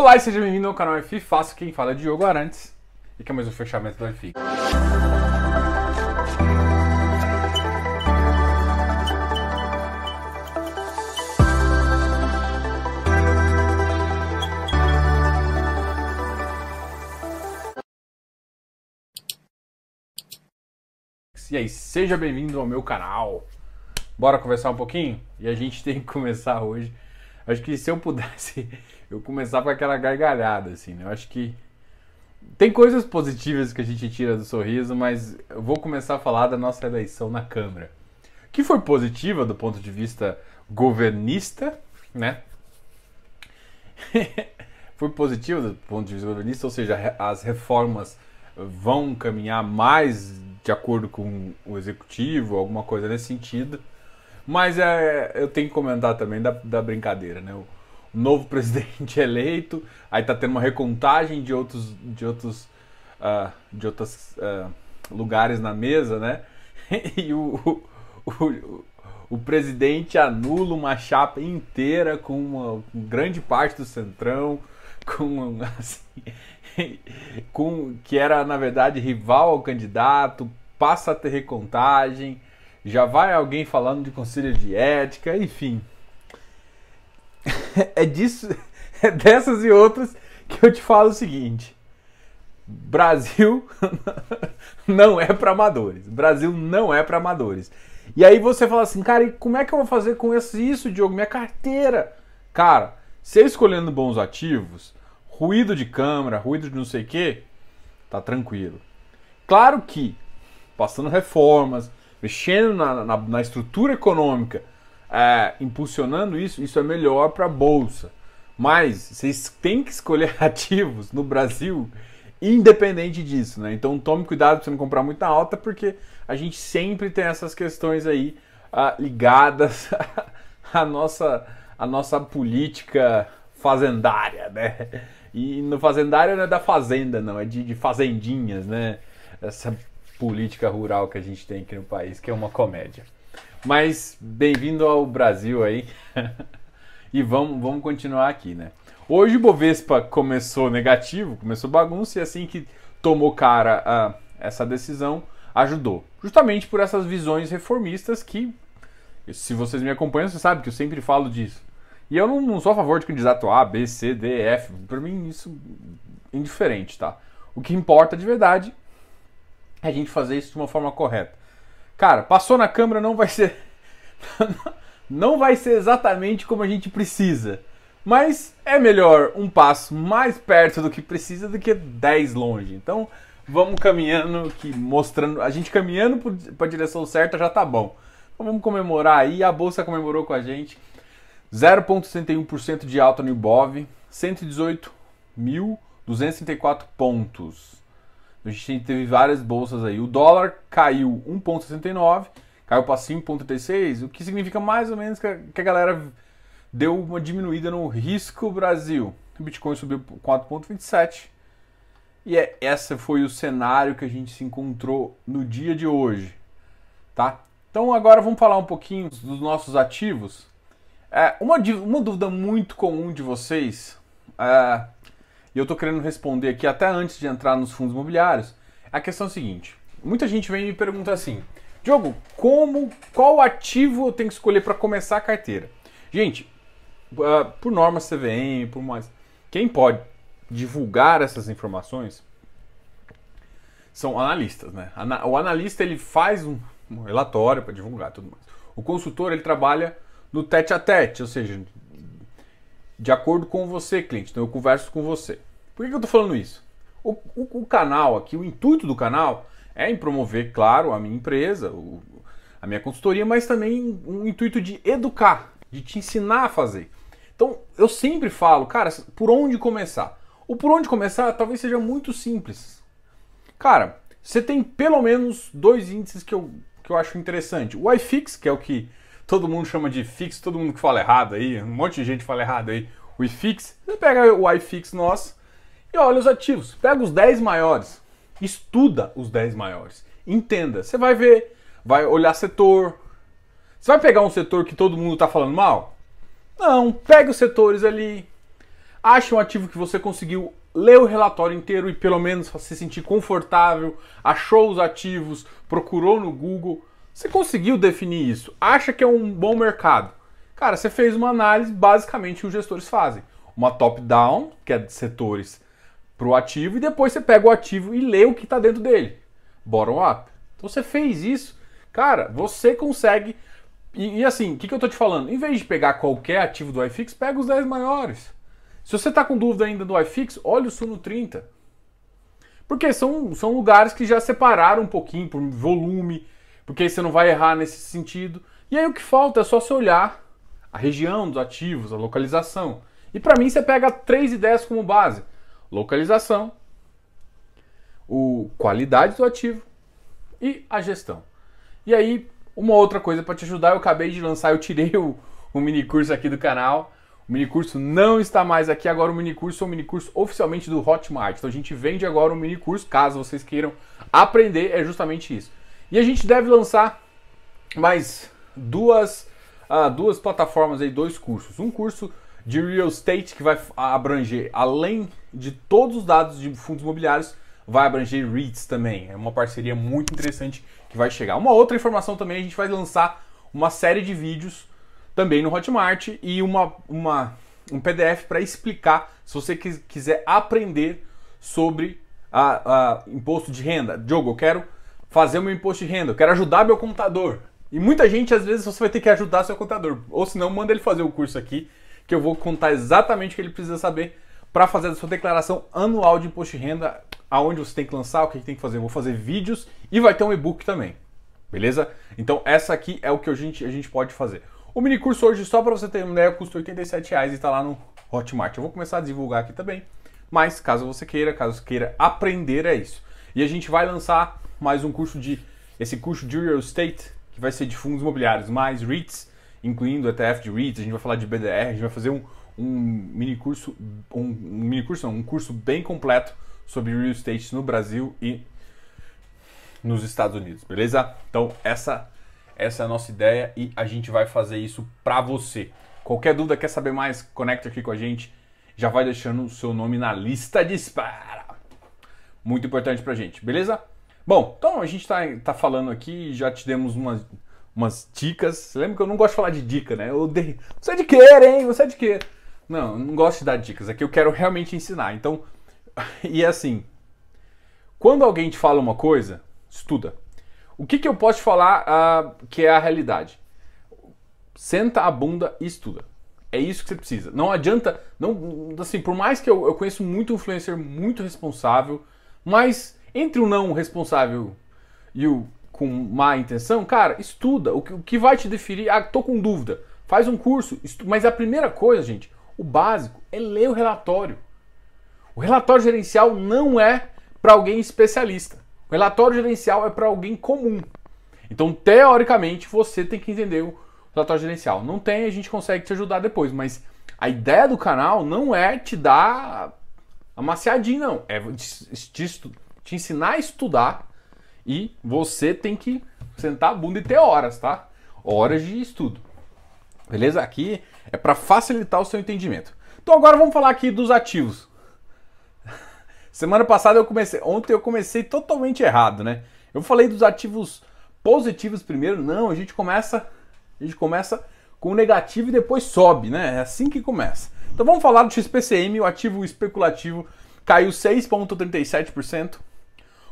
Olá e seja bem-vindo ao canal FI Fácil, quem fala é Diogo Arantes e que é mais um fechamento do FI. E aí, seja bem-vindo ao meu canal. Bora conversar um pouquinho? E a gente tem que começar hoje. Acho que se eu pudesse, eu começar com aquela gargalhada, assim, né? Eu acho que tem coisas positivas que a gente tira do sorriso, mas eu vou começar a falar da nossa eleição na Câmara. Que foi positiva do ponto de vista governista, né? foi positiva do ponto de vista governista, ou seja, as reformas vão caminhar mais de acordo com o executivo, alguma coisa nesse sentido. Mas é, eu tenho que comentar também da, da brincadeira, né? O, novo presidente eleito, aí tá tendo uma recontagem de outros, de outros, uh, de outros uh, lugares na mesa, né? E o, o, o, o, presidente anula uma chapa inteira com uma com grande parte do centrão, com assim, com que era na verdade rival ao candidato, passa a ter recontagem, já vai alguém falando de conselho de ética, enfim. é disso, é dessas e outras que eu te falo o seguinte: Brasil não é para amadores. Brasil não é para amadores. E aí você fala assim, cara, e como é que eu vou fazer com isso, Diogo? Minha carteira. Cara, você escolhendo bons ativos, ruído de câmera, ruído de não sei o que, tá tranquilo. Claro que, passando reformas, mexendo na, na, na estrutura econômica, é, impulsionando isso, isso é melhor para a bolsa. Mas vocês têm que escolher ativos no Brasil independente disso, né? Então tome cuidado para você não comprar muita alta, porque a gente sempre tem essas questões aí uh, ligadas à nossa, à nossa política fazendária, né? E no fazendário não é da fazenda, não, é de, de fazendinhas, né? Essa política rural que a gente tem aqui no país, que é uma comédia. Mas bem-vindo ao Brasil aí. e vamos, vamos continuar aqui, né? Hoje o Bovespa começou negativo, começou bagunça e assim que tomou cara a essa decisão, ajudou. Justamente por essas visões reformistas que, se vocês me acompanham, você sabe que eu sempre falo disso. E eu não, não sou a favor de candidato A, B, C, D, F. Para mim isso indiferente, tá? O que importa de verdade a gente fazer isso de uma forma correta. Cara, passou na câmera não vai ser não vai ser exatamente como a gente precisa. Mas é melhor um passo mais perto do que precisa do que 10 longe. Então, vamos caminhando, que mostrando, a gente caminhando para a direção certa já tá bom. Então, vamos comemorar aí, a bolsa comemorou com a gente. 0,61% de alta no Ibov, 118.234 pontos. A gente teve várias bolsas aí. O dólar caiu 1,69, caiu para 5,36, o que significa mais ou menos que a, galera deu uma diminuída no risco Brasil. O Bitcoin subiu 4,27. E é, esse foi o cenário que a gente se encontrou no dia de hoje, tá? Então agora vamos falar um pouquinho dos nossos ativos. É, uma, uma dúvida muito comum de vocês é, e eu estou querendo responder aqui até antes de entrar nos fundos imobiliários, a questão é a seguinte: muita gente vem e me pergunta assim, Diogo, como, qual ativo eu tenho que escolher para começar a carteira? Gente, uh, por norma CVM, por mais, quem pode divulgar essas informações são analistas, né? O analista ele faz um, relatório para divulgar tudo mais. O consultor ele trabalha no tete a tete, ou seja, de acordo com você, cliente. Então eu converso com você. Por que, eu estou falando isso? O, o, o, canal aqui, o intuito do canal é em promover, claro, a minha empresa, o, a minha consultoria, mas também um intuito de educar, de te ensinar a fazer. Então eu sempre falo, cara, por onde começar? O por onde começar talvez seja muito simples. Cara, você tem pelo menos dois índices que eu, que eu acho interessante. O iFix, que é o que todo mundo chama de fix, todo mundo que fala errado aí, um monte de gente fala errado aí. O iFix, você pega o iFix nosso e olha os ativos. Pega os 10 maiores, estuda os 10 maiores, entenda. Você vai ver, vai olhar setor. Você vai pegar um setor que todo mundo está falando mal? Não, pega os setores ali. Ache um ativo que você conseguiu ler o relatório inteiro e pelo menos se sentir confortável, achou os ativos, procurou no Google. Você conseguiu definir isso? Acha que é um bom mercado? Cara, você fez uma análise basicamente que os gestores fazem. Uma top-down, que é de setores, para o ativo, e depois você pega o ativo e lê o que está dentro dele. Bottom-up. Então você fez isso, cara, você consegue. E, e assim, o que, que eu estou te falando? Em vez de pegar qualquer ativo do iFix, pega os 10 maiores. Se você está com dúvida ainda do iFix, olha o Suno 30. Porque são, são lugares que já separaram um pouquinho por volume, porque aí você não vai errar nesse sentido. E aí o que falta é só você olhar a região dos ativos, a localização. E para mim você pega três ideias como base: localização, o qualidade do ativo e a gestão. E aí, uma outra coisa para te ajudar, eu acabei de lançar, eu tirei o, o mini curso aqui do canal o minicurso não está mais aqui, agora o minicurso é um minicurso oficialmente do Hotmart. Então a gente vende agora um minicurso, caso vocês queiram aprender, é justamente isso. E a gente deve lançar mais duas, uh, duas plataformas aí, dois cursos. Um curso de real estate que vai abranger, além de todos os dados de fundos imobiliários, vai abranger REITs também. É uma parceria muito interessante que vai chegar. Uma outra informação também, a gente vai lançar uma série de vídeos também no Hotmart e uma, uma, um PDF para explicar se você quiser aprender sobre a, a, imposto de renda. Diogo, eu quero fazer o meu imposto de renda, eu quero ajudar meu contador. E muita gente, às vezes, você vai ter que ajudar seu contador. Ou se não, manda ele fazer o curso aqui, que eu vou contar exatamente o que ele precisa saber para fazer a sua declaração anual de imposto de renda, aonde você tem que lançar, o que tem que fazer. Eu vou fazer vídeos e vai ter um e-book também. Beleza? Então, essa aqui é o que a gente, a gente pode fazer. O mini curso hoje, só para você ter uma ideia, custa R$ 87,00 e está lá no Hotmart. Eu vou começar a divulgar aqui também, mas caso você queira, caso queira aprender, é isso. E a gente vai lançar mais um curso de, esse curso de Real Estate, que vai ser de fundos imobiliários, mais REITs, incluindo ETF de REITs, a gente vai falar de BDR, a gente vai fazer um, um mini curso, um, um mini curso não, um curso bem completo sobre Real Estate no Brasil e nos Estados Unidos, beleza? Então essa essa é a nossa ideia e a gente vai fazer isso para você. Qualquer dúvida, quer saber mais, conecta aqui com a gente. Já vai deixando o seu nome na lista de espera. Muito importante pra gente, beleza? Bom, então a gente tá, tá falando aqui, já te demos umas, umas dicas. Você lembra que eu não gosto de falar de dica, né? Eu dei, você é de querer, hein? Você é de quê? Não, não gosto de dar dicas. Aqui eu quero realmente ensinar. Então, e é assim, quando alguém te fala uma coisa, estuda. O que, que eu posso te falar uh, que é a realidade? Senta a bunda e estuda. É isso que você precisa. Não adianta, não, assim, por mais que eu, eu conheço muito influencer muito responsável, mas entre o não responsável e o com má intenção, cara, estuda. O que, o que vai te definir? Ah, tô com dúvida. Faz um curso. Estuda. Mas a primeira coisa, gente, o básico é ler o relatório. O relatório gerencial não é para alguém especialista. O relatório gerencial é para alguém comum. Então, teoricamente, você tem que entender o relatório gerencial. Não tem, a gente consegue te ajudar depois, mas a ideia do canal não é te dar amaciadinho, não. É te, te, ensinar a estudar e você tem que sentar a bunda e ter horas, tá? Horas de estudo. Beleza? Aqui é para facilitar o seu entendimento. Então agora vamos falar aqui dos ativos. Semana passada eu comecei, ontem eu comecei totalmente errado, né? Eu falei dos ativos positivos primeiro, não, a gente começa, a gente começa com o negativo e depois sobe, né? É assim que começa. Então vamos falar do XPCM, o ativo especulativo caiu 6.37%,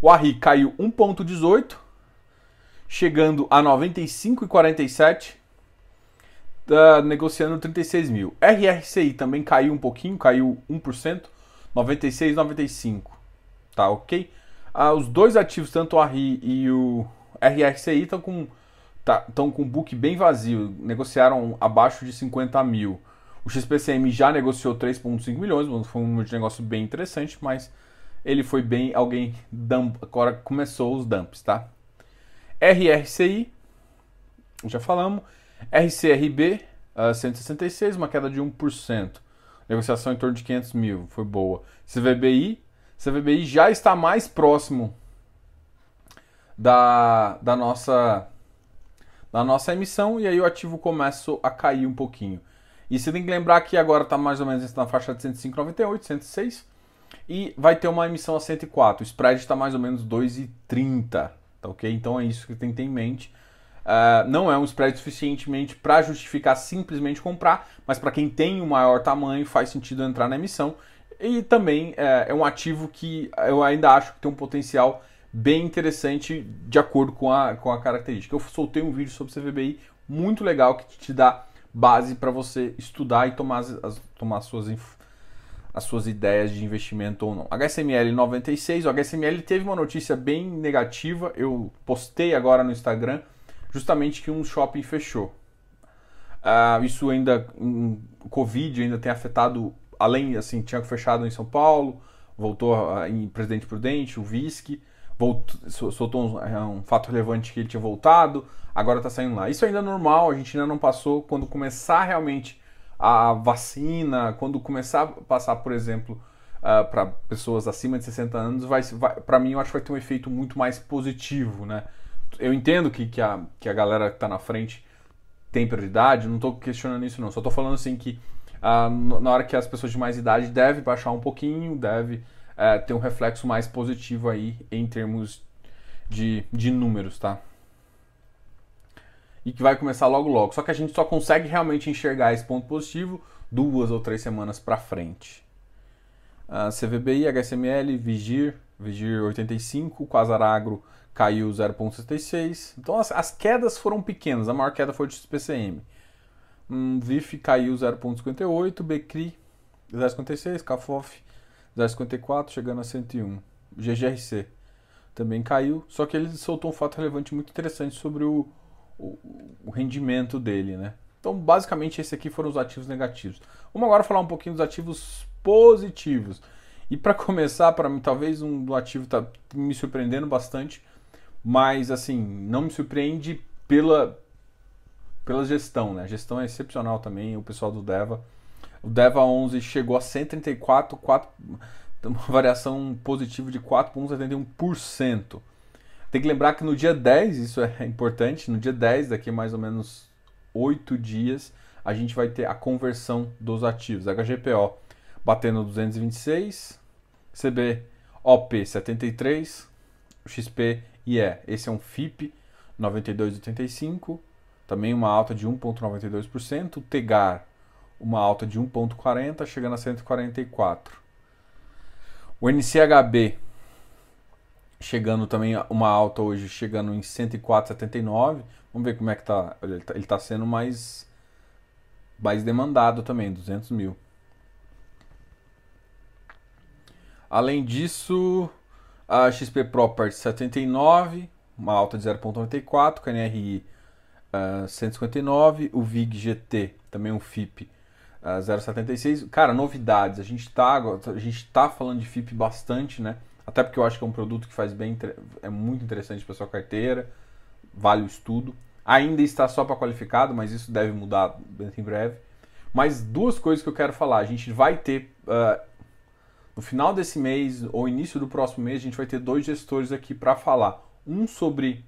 o ARRI caiu 1.18, chegando a 95,47, tá negociando 36 mil. RRCI também caiu um pouquinho, caiu 1%. 96, 95. Tá ok? Ah, os dois ativos, tanto o RI e o RRCI, estão com, tá, com book bem vazio. Negociaram abaixo de 50 mil. O XPCM já negociou 3,5 milhões, foi um negócio bem interessante, mas ele foi bem. Alguém dump, agora começou os dumps, tá? RRCI, já falamos. RCRB, uh, 166, uma queda de 1%. Negociação em torno de 500 mil, foi boa. CVBI, CVBI já está mais próximo da, da nossa da nossa emissão e aí o ativo começa a cair um pouquinho. E você tem que lembrar que agora está mais ou menos na faixa de 105,98, 106. E vai ter uma emissão a 104. O spread está mais ou menos 2,30. Tá ok? Então é isso que tem que ter em mente. Uh, não é um spread suficientemente para justificar simplesmente comprar, mas para quem tem o um maior tamanho faz sentido entrar na emissão. E também é, é um ativo que eu ainda acho que tem um potencial bem interessante de acordo com a, com a característica. Eu soltei um vídeo sobre CVBI muito legal que te dá base para você estudar e tomar as, as, tomar suas, as suas ideias de investimento ou não. HSML 96, o HSML teve uma notícia bem negativa, eu postei agora no Instagram, justamente que um shopping fechou. Uh, isso ainda, um, Covid ainda tem afetado, além, assim, tinha fechado em São Paulo, voltou uh, em Presidente Prudente, o voltou, soltou um, é, um, fato relevante que ele tinha voltado, agora está saindo lá. Isso ainda é normal, a gente ainda não passou. Quando começar realmente a vacina, quando começar a passar, por exemplo, uh, ah, para pessoas acima de 60 anos, vai, vai para mim eu acho que vai ter um efeito muito mais positivo, né? Eu entendo que, que, a, que a galera que está na frente tem prioridade, não estou questionando isso não, só estou falando assim que uh, na hora que as pessoas de mais idade devem baixar um pouquinho, deve é, ter um reflexo mais positivo aí em termos de, de números, tá? E que vai começar logo logo. Só que a gente só consegue realmente enxergar esse ponto positivo duas ou três semanas para frente. Uh, CVBI, HSML, Vigir, Vigir 85, Quasaragro caiu 0,76. Então as, as, quedas foram pequenas, a maior queda foi de XPCM. Um, VIF caiu 0,58, Becri 0,56, CAFOF 0,54 chegando a 101. GGRC também caiu, só que ele soltou um fato relevante muito interessante sobre o, o, o rendimento dele, né? Então, basicamente, esse aqui foram os ativos negativos. Vamos agora falar um pouquinho dos ativos positivos. E para começar, para mim, talvez um do ativo está me surpreendendo bastante, mas assim, não me surpreende pela, pela gestão, né? A gestão é excepcional também, o pessoal do Deva o Deva 11 chegou a 134, 4, uma variação positiva de 4,71%. Tem que lembrar que no dia 10, isso é importante, no dia 10, daqui a mais ou menos 8 dias, a gente vai ter a conversão dos ativos. HGPO batendo 226, CBOP 73, XP IE, esse é um FIP 92,85, também uma alta de 1,92%, TEGAR uma alta de 1,40 chegando a 144. O NCHB chegando também uma alta hoje, chegando em 104,79. Vamos ver como é que tá. Ele está tá sendo mais, mais demandado também, 200 mil. Além disso, a XP Property 79, uma alta de 0,94, KNRI uh, 159, o VIG GT, também um FIP uh, 0,76. Cara, novidades. A gente tá, a gente tá falando de FIP bastante, né? Até porque eu acho que é um produto que faz bem, é muito interessante para sua carteira, vale o estudo. Ainda está só para qualificado, mas isso deve mudar em breve. Mas duas coisas que eu quero falar. A gente vai ter, uh, no final desse mês ou início do próximo mês, a gente vai ter dois gestores aqui para falar. Um sobre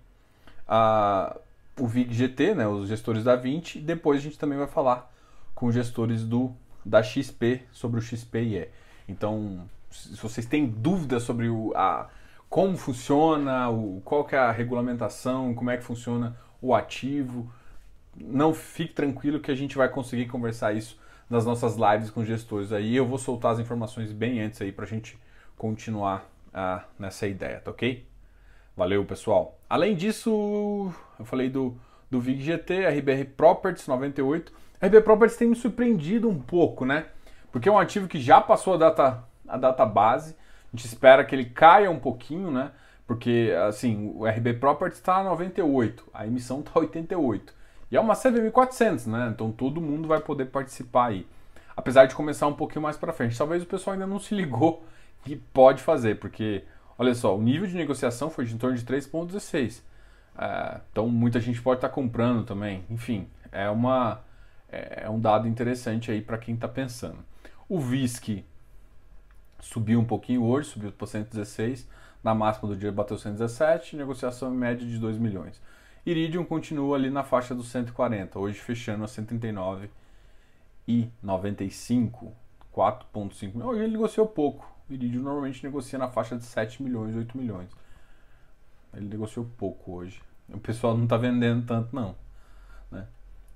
uh, o VIG GT, né, os gestores da 20, e depois a gente também vai falar com gestores do da XP sobre o XPIE. Então, se vocês têm dúvidas sobre o, a, como funciona, o, qual que é a regulamentação, como é que funciona o ativo, não fique tranquilo que a gente vai conseguir conversar isso nas nossas lives com gestores aí. Eu vou soltar as informações bem antes aí para a gente continuar uh, nessa ideia, tá ok? Valeu, pessoal. Além disso, eu falei do, do VIG GT, RBR Properties 98. A RB Properties tem me surpreendido um pouco, né? Porque é um ativo que já passou a data, a data base. A gente espera que ele caia um pouquinho, né? Porque, assim, o RB Properties está a 98, a emissão está a 88. E é uma CVM400, né? Então todo mundo vai poder participar aí. Apesar de começar um pouquinho mais para frente. Talvez o pessoal ainda não se ligou que pode fazer, porque, olha só, o nível de negociação foi de em torno de 3,16. É, então muita gente pode estar tá comprando também. Enfim, é uma é, é um dado interessante aí para quem está pensando. O VISC subiu um pouquinho hoje, subiu para 116, na máxima do dia bateu 117, negociação em média de 2 milhões. Iridium continua ali na faixa dos 140, hoje fechando a 139 4,95, 4,5 milhões. Hoje ele negociou pouco. Iridium normalmente negocia na faixa de 7 milhões, 8 milhões. Ele negociou pouco hoje. O pessoal não está vendendo tanto, não. Né?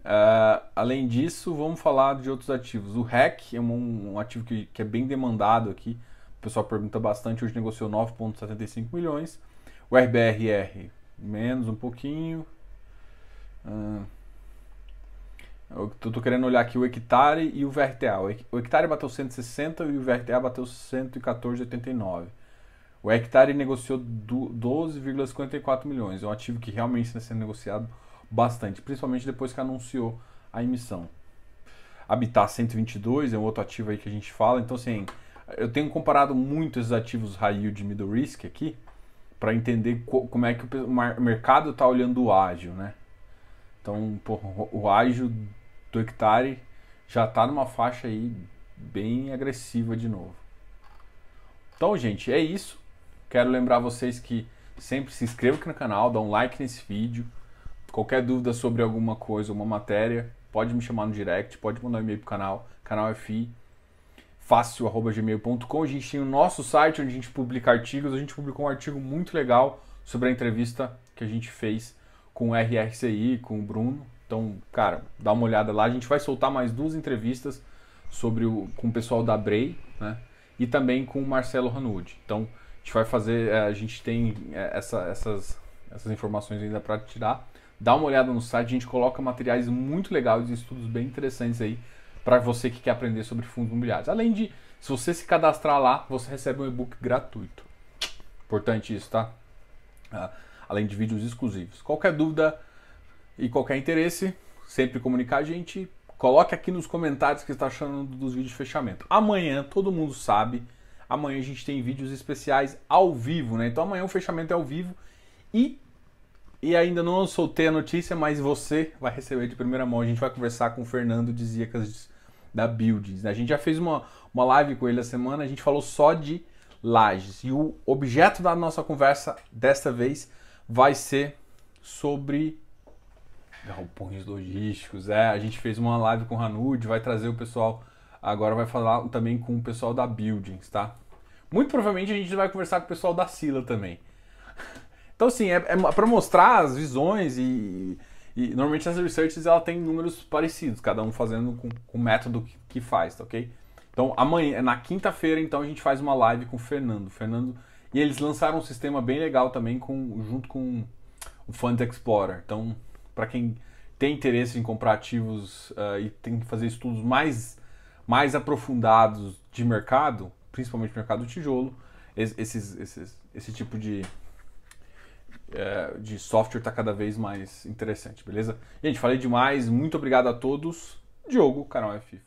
Uh, além disso, vamos falar de outros ativos. O REC é um, um ativo que, que, é bem demandado aqui. O pessoal pergunta bastante. Hoje negociou 9,75 milhões. O RBRR, menos um pouquinho. Uh, eu tô querendo olhar aqui o hectare e o VRTA. O hectare bateu 160 e o VRTA bateu 114,89. O hectare negociou 12,54 milhões. É um ativo que realmente está sendo negociado bastante, principalmente depois que anunciou a emissão. Habitat 122 é um outro ativo aí que a gente fala. Então, assim, eu tenho comparado muito esses ativos high yield middle risk aqui para entender como é que o mercado está olhando o ágil, né? Então, o ágil do hectare já está numa faixa aí bem agressiva de novo. Então, gente, é isso. Quero lembrar vocês que sempre se inscreva aqui no canal, dá um like nesse vídeo. Qualquer dúvida sobre alguma coisa, uma matéria, pode me chamar no direct, pode mandar um e-mail pro canal, canal FI, fácil.gmail.com. A gente tem o nosso site onde a gente publica artigos. A gente publicou um artigo muito legal sobre a entrevista que a gente fez com o RRCI, com o Bruno. Então, cara, dá uma olhada lá. A gente vai soltar mais duas entrevistas sobre o, com o pessoal da Brei, né? E também com o Marcelo Hanud. Então, a gente vai fazer, é, a gente tem é, essa, essas, essas informações ainda para tirar. Dá uma olhada no site, a gente coloca materiais muito legais e estudos bem interessantes aí para você que quer aprender sobre fundos imobiliários. Além de, se você se cadastrar lá, você recebe um e-book gratuito. Importante isso, tá? Ah, além de vídeos exclusivos. Qualquer dúvida, e qualquer interesse, sempre comunicar a gente. Coloque aqui nos comentários o que está achando dos vídeos de fechamento. Amanhã, todo mundo sabe, amanhã a gente tem vídeos especiais ao vivo, né? Então amanhã o fechamento é ao vivo e e ainda não soltei a notícia, mas você vai receber de primeira mão. A gente vai conversar com o Fernando de Ziecas da Buildings. Né? A gente já fez uma, uma live com ele a semana, a gente falou só de lajes. E o objeto da nossa conversa desta vez vai ser sobre Galpões logísticos, é. A gente fez uma live com o Hanud, vai trazer o pessoal. Agora vai falar também com o pessoal da Buildings, tá? Muito provavelmente a gente vai conversar com o pessoal da Sila também. Então, assim, é, é para mostrar as visões e, e, normalmente as researches ela tem números parecidos, cada um fazendo com, com o método que, que, faz, tá ok? Então, amanhã, na quinta-feira, então, a gente faz uma live com o Fernando. Fernando e eles lançaram um sistema bem legal também com, junto com o Fund Explorer. Então, para quem tem interesse em comprar ativos uh, e tem que fazer estudos mais, mais aprofundados de mercado, principalmente mercado do tijolo, esses, esses, esse tipo de, uh, de software está cada vez mais interessante, beleza? Gente, falei demais, muito obrigado a todos. Diogo, canal F.